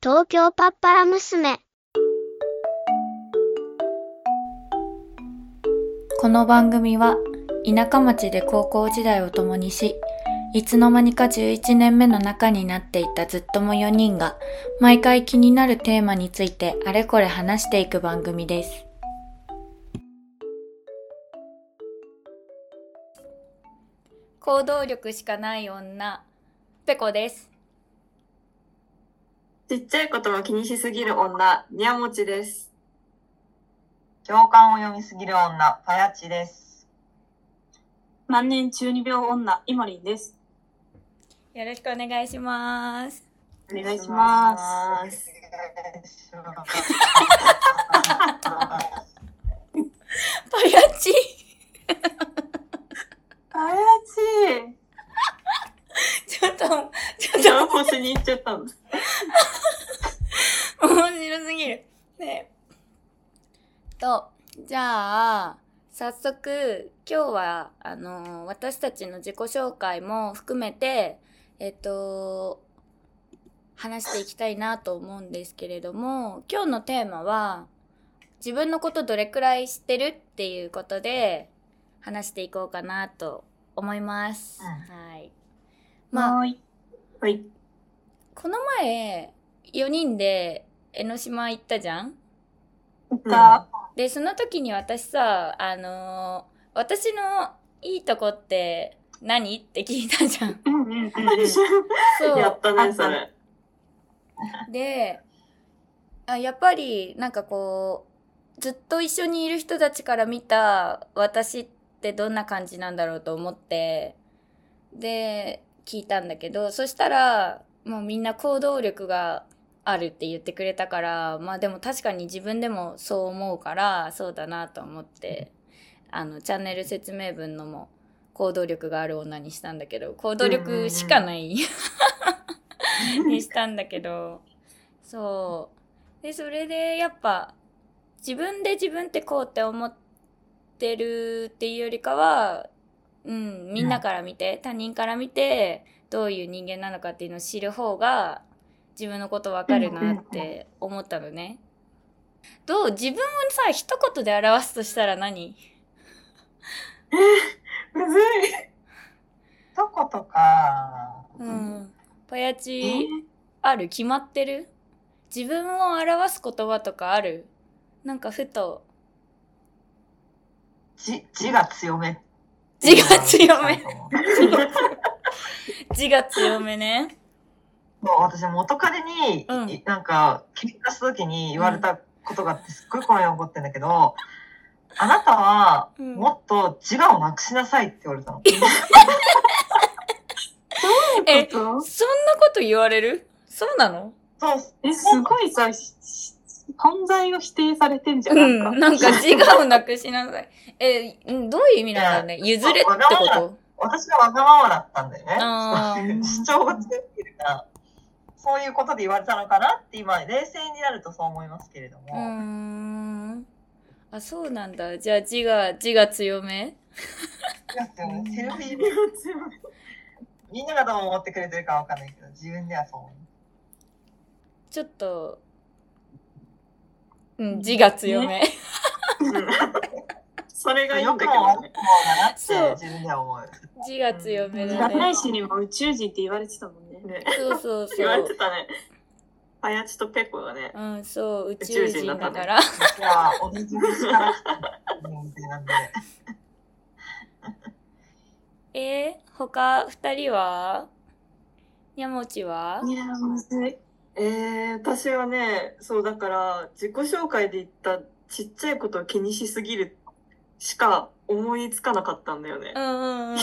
東京パッパラ娘。この番組は田舎町で高校時代を共にし、いつの間にか11年目の中になっていたずっとも4人が毎回気になるテーマについてあれこれ話していく番組です。行動力しかない女、ペコです。ちっちゃいことも気にしすぎる女、にゃもちです。共感を読みすぎる女、パヤチです。万年中二病女、イモリンです。よろしくお願いします。お願いします。パヤチあやちちょっと、ちょっじゃあ星に行っちゃったんです。と面白すぎる。ねと、じゃあ、早速、今日は、あの、私たちの自己紹介も含めて、えっと、話していきたいなと思うんですけれども、今日のテーマは、自分のことどれくらい知ってるっていうことで、話していこうかなと思います。うはい。まあ、はーい。はい。この前、4人で江ノ島行ったじゃん？行った。で、その時に私さ、あのー私のいいとこって何って聞いたじゃん。うんうんうんうん。そう。やったね、それ。で、あやっぱりなんかこう、ずっと一緒にいる人たちから見た私ってどんな感じなんだろうと思って、で、聞いたんだけど、そしたら、もうみんな行動力があるって言ってくれたから、まあでも確かに自分でもそう思うから、そうだなと思って、あの、チャンネル説明文のも行動力がある女にしたんだけど、行動力しかない にしたんだけど、そう。で、それでやっぱ、自分で自分ってこうって思ってるっていうよりかは、うん、みんなから見て、他人から見て、どういう人間なのかっていうのを知る方が、自分のことわかるなって思ったのね。どう？自分をさ、一言で表すとしたら何？むずい。一言か。うん。パヤチ、ある？決まってる？自分を表す言葉とかある？なんかふと、字、字が強め。字が強め。字 が強めね。もう私元彼に、うん。いなんか、喧嘩した時に言われたことがあって、すっごい声が起こってんだけど、あなたは、うん。もっと自我をなくしなさいって言われたの。え、えそんなこと言われる？そうなの？そう、え、すごいさ、存在を否定されてんじゃ。うん。ん、なんか。なんか自我をなくしなさい。え、うんどういう意味なんだろうね？譲れってこと？私がわがままだったんだよね。主張が強すぎるから、そういうことで言われたのかなって今、冷静になるとそう思いますけれども。うーん。あ、そうなんだ。じゃあ字が、字が強め？セルフィーみんながどう思ってくれてるかわかんないけど、自分ではそう思う。ちょっと、うん、字が強め。それがいいんだけ良くも悪くもなって自分では思う。字が強めだ学ね内。史にも宇宙人って言われてたもんね。ねそうそう言われそう。てたね。パヤチとペコがね。うん、そう、宇宙宙人人だから。いや、から来たみたいなんで。えー、他二人は？にゃもちは？いや、むずい。えー、私はね、そうだから、自己紹介で言ったちっちゃいことを気にしすぎるしか思いつかなかったんだよね。うんうんうん。ね、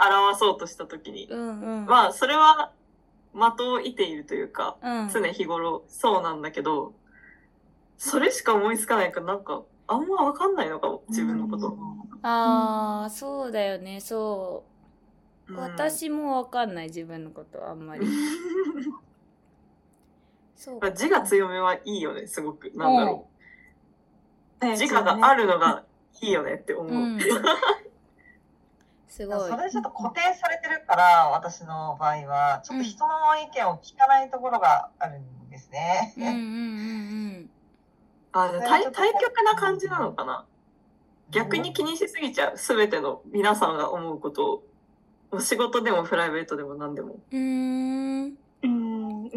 表そうとしたときに。うんうん。まあ、それは的を射ているというか、うん、常日頃そうなんだけど、それしか思いつかないから、なんか、あんまわかんないのかも、自分のこと。ああ、そうだよね、そう。うん私もわかんない、自分のこと、あんまり。そうか。字が強めはいいよね、すごく。なんだろう。ね自我があるのがいいよねって思う。うん。すごいそ。れちょっと固定されてるから、私の場合は、ちょっと人の意見を聞かないところがあるんですね。うんうんうんあ、でも対対極な感じなのかな？逆に気にしすぎちゃう。すべての皆さんが思うことを。お仕事でもプライベートでも何でも。うん。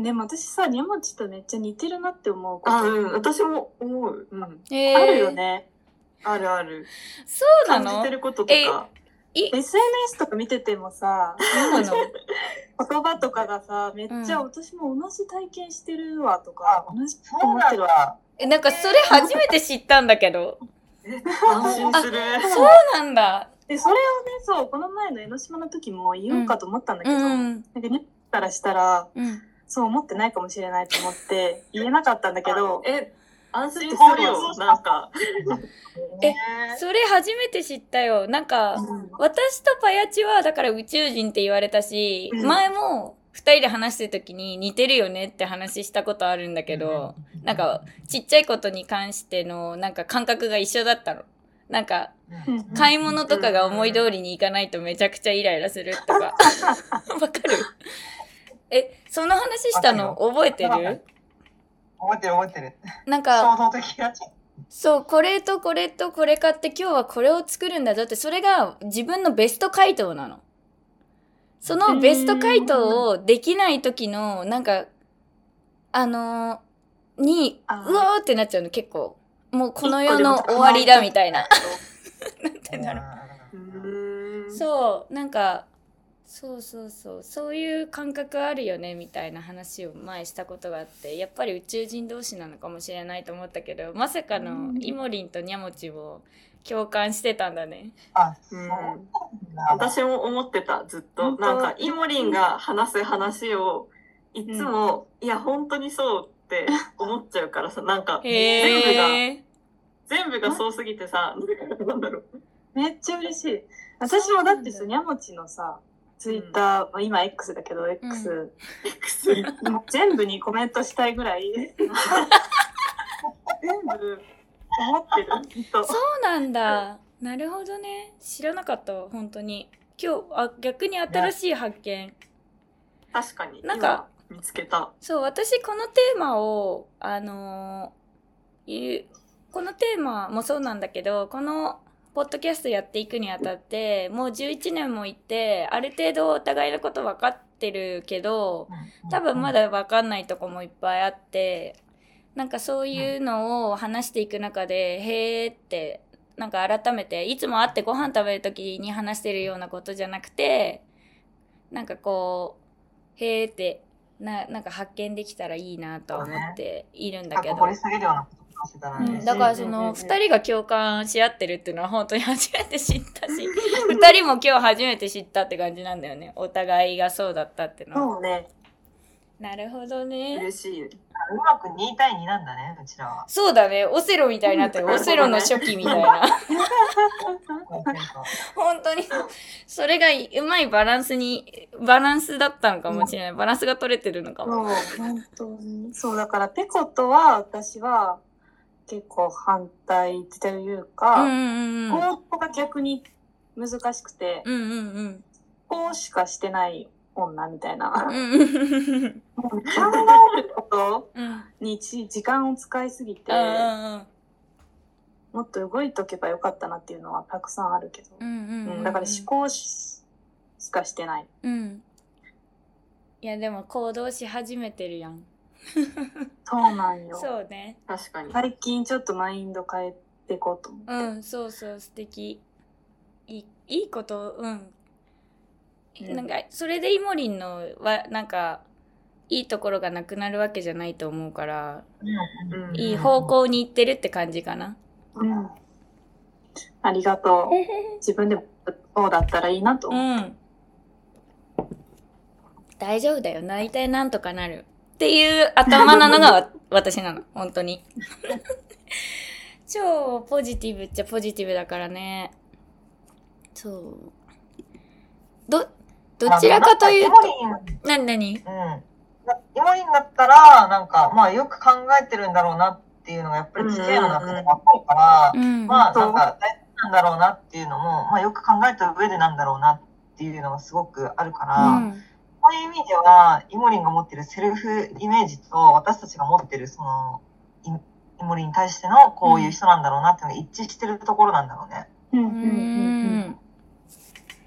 でも私さ、にゃもちとめっちゃ似てるなって思うこと。あ、うん。私も思う。うん。えー、あるよ。ね。あるある。そうなの？感じてることとか。い、SNS とか見ててもさ、言葉とかがさ、めっちゃうん私も同じ体験してるわとか、同じそう思ってるわ。なんだ。え、なんかそれ初めて知ったんだけど。安心する。そうなんだ。で、それをね、そう、この前の江ノ島の時も言おうかと思ったんだけど、うん。なんかね、からしたら、うん。そう思ってないかもしれないと思って、言えなかったんだけど、え、安心するよ。なんか。えそれ初めて知ったよ。なんか、うん私とパヤチはだから宇宙人って言われたし、うん前も二人で話してる時に似てるよねって話したことあるんだけど、なんかちっちゃいことに関してのなんか感覚が一緒だったの。なんかうん買い物とかが思い通りにいかないとめちゃくちゃイライラするとか。わかる？え、その話したの覚えてる？覚えてる覚えてる。なんか、衝動的な。そう、これとこれとこれ買って今日はこれを作るんだぞって、それが自分のベスト回答なの。そのベスト回答をできない時の、なんか、あのーに、あーうわーってなっちゃうの結構。もうこの世の終わりだみたいな。なんて言うんだろう。そう、なんか、そうそうそう、そういう感覚あるよねみたいな話を前したことがあって、やっぱり宇宙人同士なのかもしれないと思ったけど、まさかのイモリンとニャモチも共感してたんだね。あ、うんだ。私も思ってた、ずっと。なんか、イモリンが話す話を、いつも、いや、本当にそうって 思っちゃうからさ、なんか、全部が。全部がそうすぎてさ、なんだろう。めっちゃ嬉しい。私もだってさ、にゃもちのさ、ツイッター、まあ今 X だけど、X、もう全部にコメントしたいぐらい、全部思ってる。そうなんだ。なるほどね。知らなかったわ、本当に。今日、あ、逆に新しい発見。確かに。なんか今、見つけた。そう、私このテーマを、あのーこのテーマもそうなんだけど、このポッドキャストやっていくにあたって、もう11年もいて、ある程度お互いのこと分かってるけど、多分まだ分かんないとこもいっぱいあって、なんかそういうのを話していく中で、へーって、なんか改めて、いつも会ってご飯食べる時に話してるようなことじゃなくて、なんかこう、へーって、ななんか発見できたらいいなとは思っているんだけど。掘り下げるようなことうんね。だからその2人が共感し合ってるっていうのは本当に初めて知ったし2人も今日初めて知ったって感じなんだよね。お互いがそうだったっていうのは。そうね。なるほどね。嬉しい。うまく2対2なんだね、うちらは。そうだね。オセロみたいになってるオセロの初期みたいな。本当に。それがうまいバランスにバランスだったのかもしれない。バランスが取れてるのかも。そう、本当に。そう、だから、ペコとは、私は、結構反対といううか、んうんうんが逆に難しくて、うんうんうんこうしかしてない女みたいな。考えることうんにち時間を使いすぎて、うんもっと動いとけばよかったなっていうのはたくさんあるけど、うんうんうんうんだから思考ししかしてない。うん。いや、でも行動し始めてるやん。そうなんよ。そうね。確かに。最近ちょっとマインド変えていこうと思って。うん、そうそう、素敵。いい、いいこと、うん。うんなんか、それでイモリンのは、なんか、いいところがなくなるわけじゃないと思うから、うんいい方向に行ってるって感じかな。うん。ありがとう。自分でもそうだったらいいなとう思う。ん。大丈夫だよ。大体なんとかなる。っていう頭なのがわ私なの。本当に。超ポジティブっちゃポジティブだからね。そう。ど、どちらかというと、なになにうん。イモリンだったら、なんか、まあよく考えてるんだろうなっていうのがやっぱり付き合いの中でわかるから、うん。まあなんか大事なんだろうなっていうのも、まあよく考えた上でなんだろうなっていうのがすごくあるから、うん。そういう意味では、イモリンが持ってるセルフイメージと、私たちが持ってるその、イイモリンに対してのこういう人なんだろうなっていうのが一致してるところなんだろうね。ううんうんうんうんん。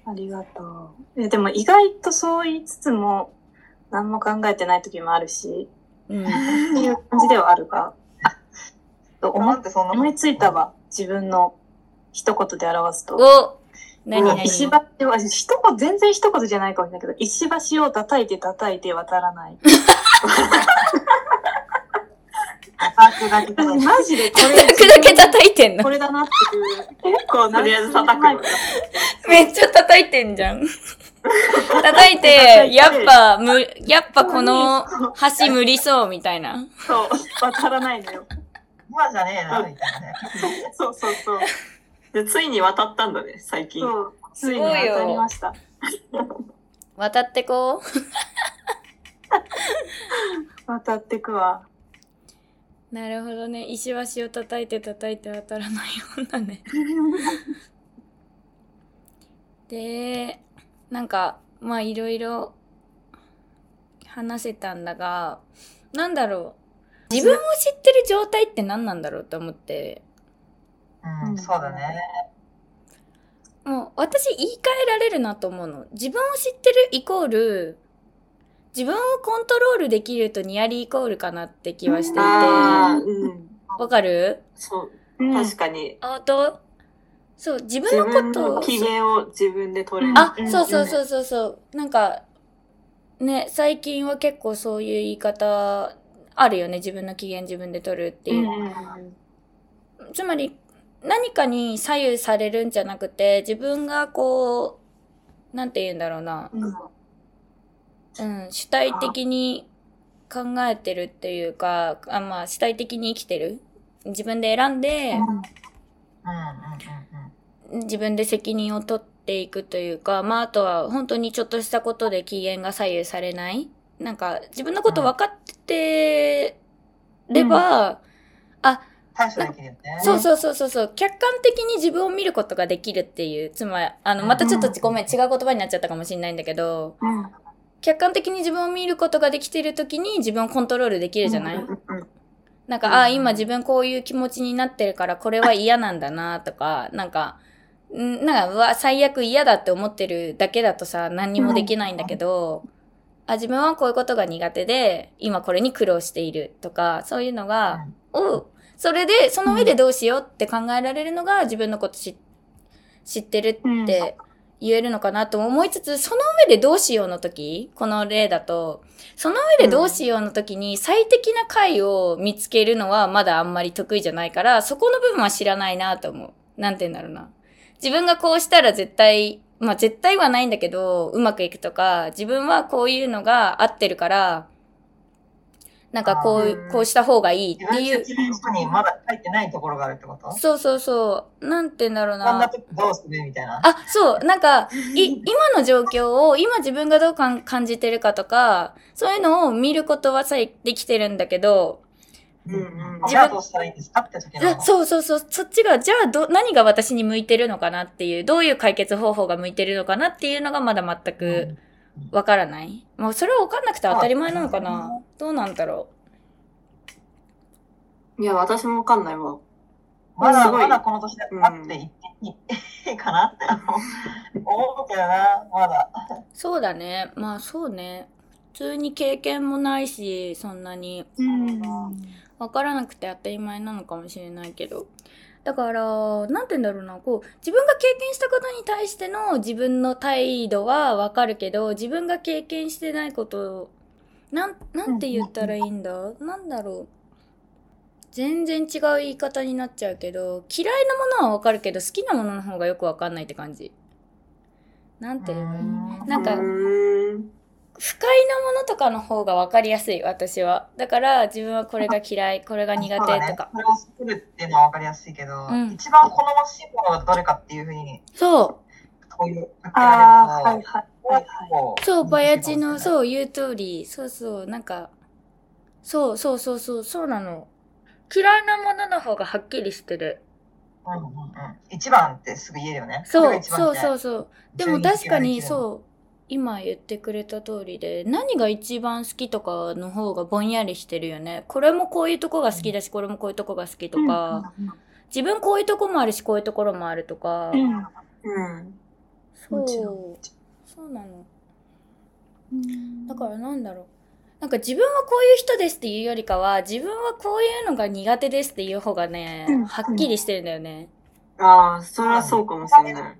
ありがとう。えでも意外とそう言いつつも、何も考えてない時もあるし、うん。っていう感じではあるが、と 思なんてそんな思いついたわ。自分の一言で表すと。お何何？石橋は、一言、全然一言じゃないかもしれないけど、石橋を叩いて叩いて渡らない。マジでこれ、叩くだけ叩いてんの？これだなっていう。結構とりあえず叩くのめっちゃ叩いてんじゃん。叩いて、やっぱ、む、やっぱこの橋無理そうみたいな。そう、渡らないのよ。今じゃねえな、みたいなね。そうそうそう。で、ついに渡ったんだね、最近。ついにすごいよ渡りました。渡ってこう？渡ってくわ。なるほどね。石橋を叩いて叩いて渡らない女ね。で、なんか、まあいろいろ話せたんだが、なんだろう。自分を知ってる状態って何なんだろうと思って。うん、そうだね。もう私言い換えられるなと思うの。自分を知ってるイコール、自分をコントロールできるとニアリーイコールかなって気はしていて。ああ、うん。わかる？そう、うん確かに。あと、そう、自自分のことを。分の機嫌を自分で取れる。あう、んそうそうそうそうそう。なんか、ね、最近は結構そういう言い方あるよね。自分の機嫌自分で取るっていう。つまり、何かに左右されるんじゃなくて、自分がこう、なんて言うんだろうな。うんうん、主体的に考えてるっていうか、あまあ、主体的に生きてる。自分で選んで、うんうんうん自分で責任を取っていくというか、まあ、あとは本当にちょっとしたことで機嫌が左右されない。なんか、自分のこと分かってれば、あ、対処できるよね。そうそうそうそうそう、客観的に自分を見ることができるっていう、つまり、あの、またちょっとごめん、違う言葉になっちゃったかもしれないんだけど、うん客観的に自分を見ることができてる時に自分をコントロールできるじゃない、うんうんなんか、ああ、今自分こういう気持ちになってるからこれは嫌なんだなとか、なんか、んなんか、うわ、最悪嫌だって思ってるだけだとさ、何にもできないんだけど、あ、自分はこういうことが苦手で、今これに苦労しているとか、そういうのが、を、それで、その上でどうしようって考えられるのが自分のこと知知ってるって言えるのかなと思いつつ、その上でどうしようの時、この例だと、その上でどうしようの時に最適な回を見つけるのはまだあんまり得意じゃないから、そこの部分は知らないなと思う。なんて言うんだろうな。自分がこうしたら絶対、まあ絶対はないんだけど、うまくいくとか、自分はこういうのが合ってるから、なんかこあうー、こうした方がいいって自いう。分的に人にまだ入ってないところがあるってこと？そうそうそう。なんて言うんだろうな。こんな時どうするみたいな？あ、そう、なんか、い、今の状況を、今自分がどうかん感じてるかとか、そういうのを見ることはさえできてるんだけど、うんうんじゃあどうしたらいいんですかって時の。あそうそうそう、そっちが、じゃあど、何が私に向いてるのかなっていう、どういう解決方法が向いてるのかなっていうのがまだ全くわからない？もうそれはわかんなくて当たり前なのかな？どうなんだろいや、私もわかんないわ。まだすごいまだこの年であっていっていいかなって思うけどな、まだ。う。そうだね。まあそうね。普通に経験もないし、そんなに。うんわからなくて当たり前なのかもしれないけど。だから、なんて言うんだろうな、こう、自分が経験したことに対しての自分の態度はわかるけど、自分が経験してないことを、なん、なんて言ったらいいんだ？なんだろう。全然違う言い方になっちゃうけど、嫌いなものはわかるけど、好きなものの方がよくわかんないって感じ。なんて言えばいいなんか不快なものとかの方が分かりやすい、私は。だから、自分はこれが嫌い、これが苦手とか。それを作るっていうのはわかりやすいけど、うん一番好ましいものがどれかっていうふうに、そそういう、ああ、はいはいはいはい。う、そう、バヤチの、う。そう、言う通り、そうそう、なんか、そうそうそうそう、そうなの。嫌いなものの方がはっきりしてる。うんうんうん。一番ってすぐ言えるよね。そう、れが一番そうそうそう。でも確かに、そう、今言ってくれた通りで、何が一番好きとかの方がぼんやりしてるよね。これもこういうとこが好きだし、これもこういうとこが好きとか、自分こういうとこもあるし、こういうところもあるとか、うん。うん。そう。そうなの。だからなんだろう。なんか自分はこういう人ですっていうよりかは、自分はこういうのが苦手ですっていう方がね、うんはっきりしてるんだよね。ああ、それはそうかもしれない。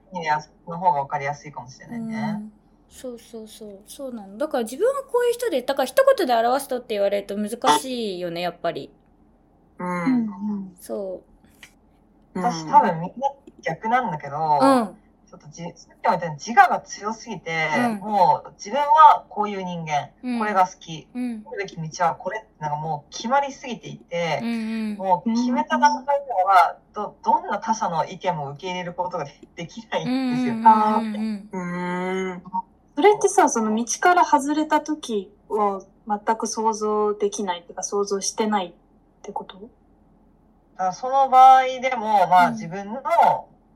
の方が分かりやすいかもしれないね。うんそうそうそう。そうなの。だから自分はこういう人で、だから一言で表すとって言われると難しいよね、やっぱり。う。うんん。そ私多分みんな逆なんだけど、う。うん。ちょっとじさっきも言ったように自我が強すぎて、うんもう自分はこういう人間、うんこれが好き、うん。来るべき道はこれってなんかもう決まりすぎていてう、ん。もう決めた段階ではどどんな他者の意見も受け入れることがでできないうん。んですよ。うん。うん。うーん。それってさ、その道から外れた時を全く想像できないっていうか想像してないってこと？だからその場合でも、まあうん自分の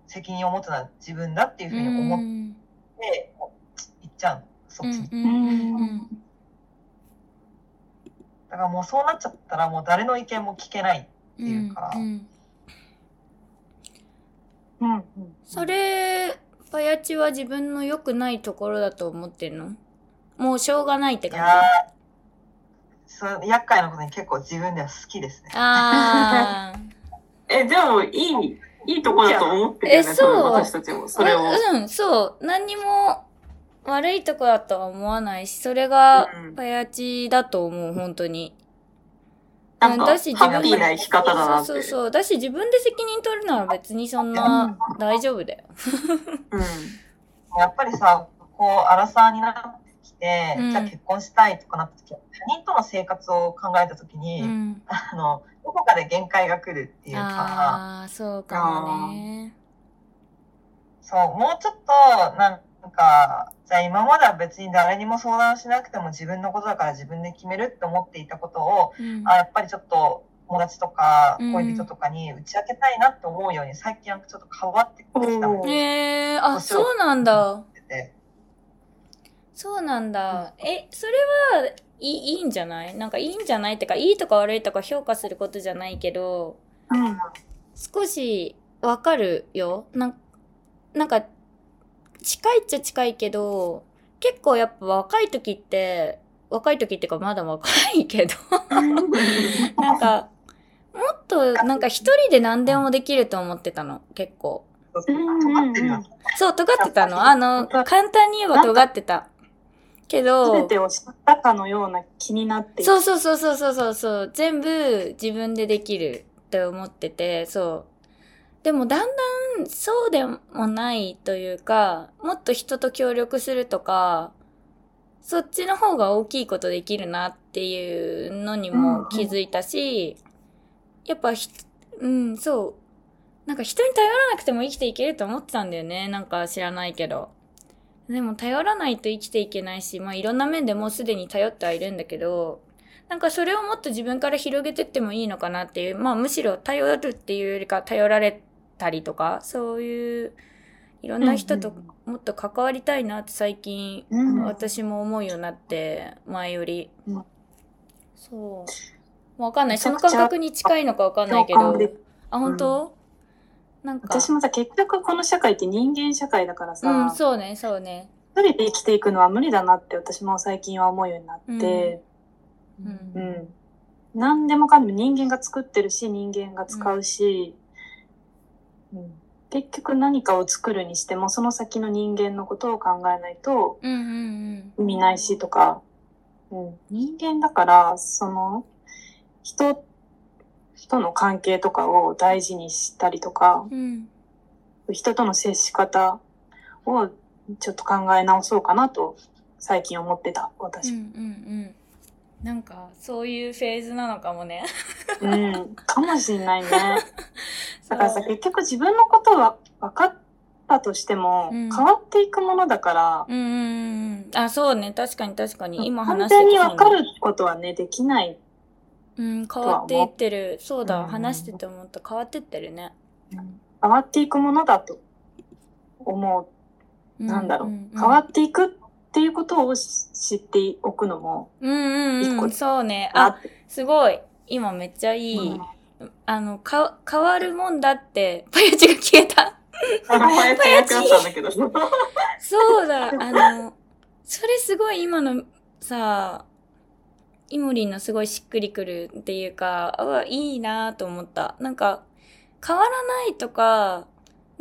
責任を持つのは自分だっていうふうに思って、行っちゃうの。そっちに。うん。うん。だからもうそうなっちゃったらもう誰の意見も聞けないっていうか、うん。うん。うん。それ、パヤチは自分の良くないところだと思ってんのもうしょうがないって感ーそう厄介なことに結構自分では好きですね。。ああ。え、でも、いい、いいとこだと思ってるよね、えそう私たちも。それを。うん、そう。何にも悪いとこだとは思わないし、それがパヤチだと思う、本当に。なんか、だしハッピーな生き方だなって。そうそうそう。だし自分で責任取るなら別にそんな大丈夫だよ。うん。やっぱりさ、こう、アラサーになってきて、うんじゃあ結婚したいとかなった時、他人との生活を考えた時に、うん。あの、どこかで限界が来るっていうか、ああ、そうかもね。そう、もうちょっと、なんか、じゃあ今までは別に誰にも相談しなくても自分のことだから自分で決めるって思っていたことを、うんあやっぱりちょっと友達とかうん恋人とかに打ち明けたいなって思うように最近はちょっと変わってきたのおーえー、あ、そうなんだ。で、そうなんだ。え、それはいいいいんじゃない？なんかいいんじゃないってか、いいとか悪いとか評価することじゃないけど、うん。少しわかるよ。なんなんか、近いっちゃ近いけど、結構やっぱ若い時って、若い時ってかまだ若いけど、なんか、もっとなんか一人で何でもできると思ってたの、結構。そう尖ってるよね。そう、尖ってたの。あの、簡単に言えば尖ってた。けど、てを知ったかのような気になってそうそうそうそうそうそう、全部自分でできるって思ってて、そう。でもだんだんそうでもないというか、もっと人と協力するとか、そっちの方が大きいことできるなっていうのにも気づいたし、やっぱひ、うん、そう。なんか人に頼らなくても生きていけると思ってたんだよね。なんか知らないけど。でも頼らないと生きていけないし、まあいろんな面でもうすでに頼ってはいるんだけど、なんかそれをもっと自分から広げてってもいいのかなっていう、まあむしろ頼るっていうよりか頼られたりとか、そういういろんな人ともっと関わりたいなって最近、うん私も思うようになって、前より。うんそう。わかんない。その感覚に近いのかわかんないけど。あ、本当、なんか。私もさ、結局この社会って人間社会だからさ、うん、そうね、そうね。一人で生きていくのは無理だなって私も最近は思うようになって、うんう。ん。何でもかんでも人間が作ってるし、人間が使うし、うん結局何かを作るにしても、その先の人間のことを考えないと意味ないしとか、うん、人間だから、その、人との関係とかを大事にしたりとか、うん。うん。人との接し方をちょっと考え直そうかなと最近思ってた、うん私。うんうん。なんか、そういうフェーズなのかもね。うん、かもしんないね。だからさ、結局自分のことは分かったとしても、うん変わっていくものだから、うんうんうん。あ、そうね。確かに確かに。今完話して全にた分かることはね、できない。うん、変わっていってる。そうだ、うん話してて思った。変わってってるね。変わっていくものだと思う。なんだろう。変わっていくっっていうことを知っておくのも、うんうん一個うん。そうね。あ。すごい。今めっちゃいい。うんあの、か、変わるもんだって、パヤチが消えた。あの、パヤチ。そうだ、あの、それすごい今のさ、イモリンのすごいしっくりくるっていうか、うわ、いいなと思った。なんか、変わらないとか、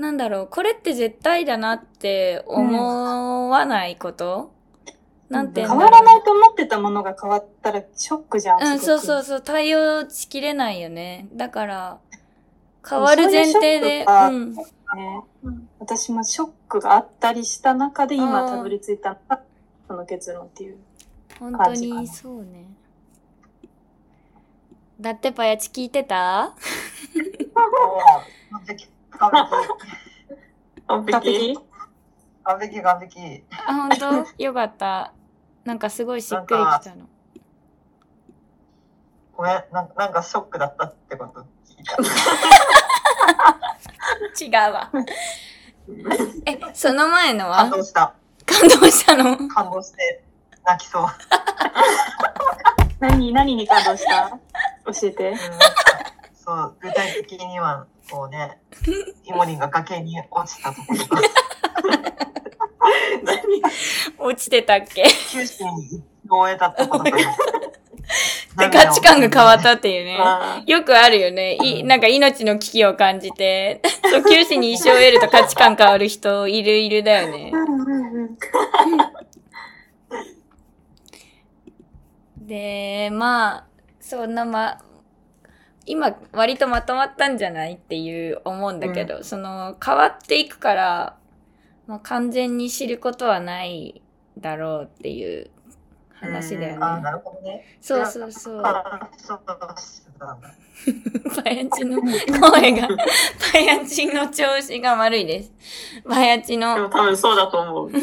なんだろう、これって絶対だなって思わないこと、なんて言うんだろう変わらないと思ってたものが変わったらショックじゃん。うん、そうそうそう、対応しきれないよね。だから、変わる前提で、そうんね。私もショックがあったりした中で今たどり着いたのが、その結論っていう。本当にそうね。だってパヤチ聞いてた？完璧、完完璧？璧。完璧、完璧。あ、本当？よかった。なんかすごいしっくりきたの。ごめん、ななんかショックだったってこと？聞いた。違うわ。え、その前の感は動した。感動したの？感動して泣きそう。何、何に感動した？教えてそう、具体的には、こうね、イモリンが崖に落ちたところ 落ちてたっけ？九州に一票を得たってことか。で、価値観が変わったっていうね。あよくあるよね。い、なんか命の危機を感じて、そう、九死に一生を得ると価値観変わる人いるいるだよね。で、まあ、そんなま、今割とまとまったんじゃないっていう思うんだけど、その変わっていくから、まあ、完全に知ることはないだろうっていう話だよね。あなるほどね。そうそうそう。パヤ チの声が、パヤチの調子が悪いです。パヤチーでもの、多分そうだと思う。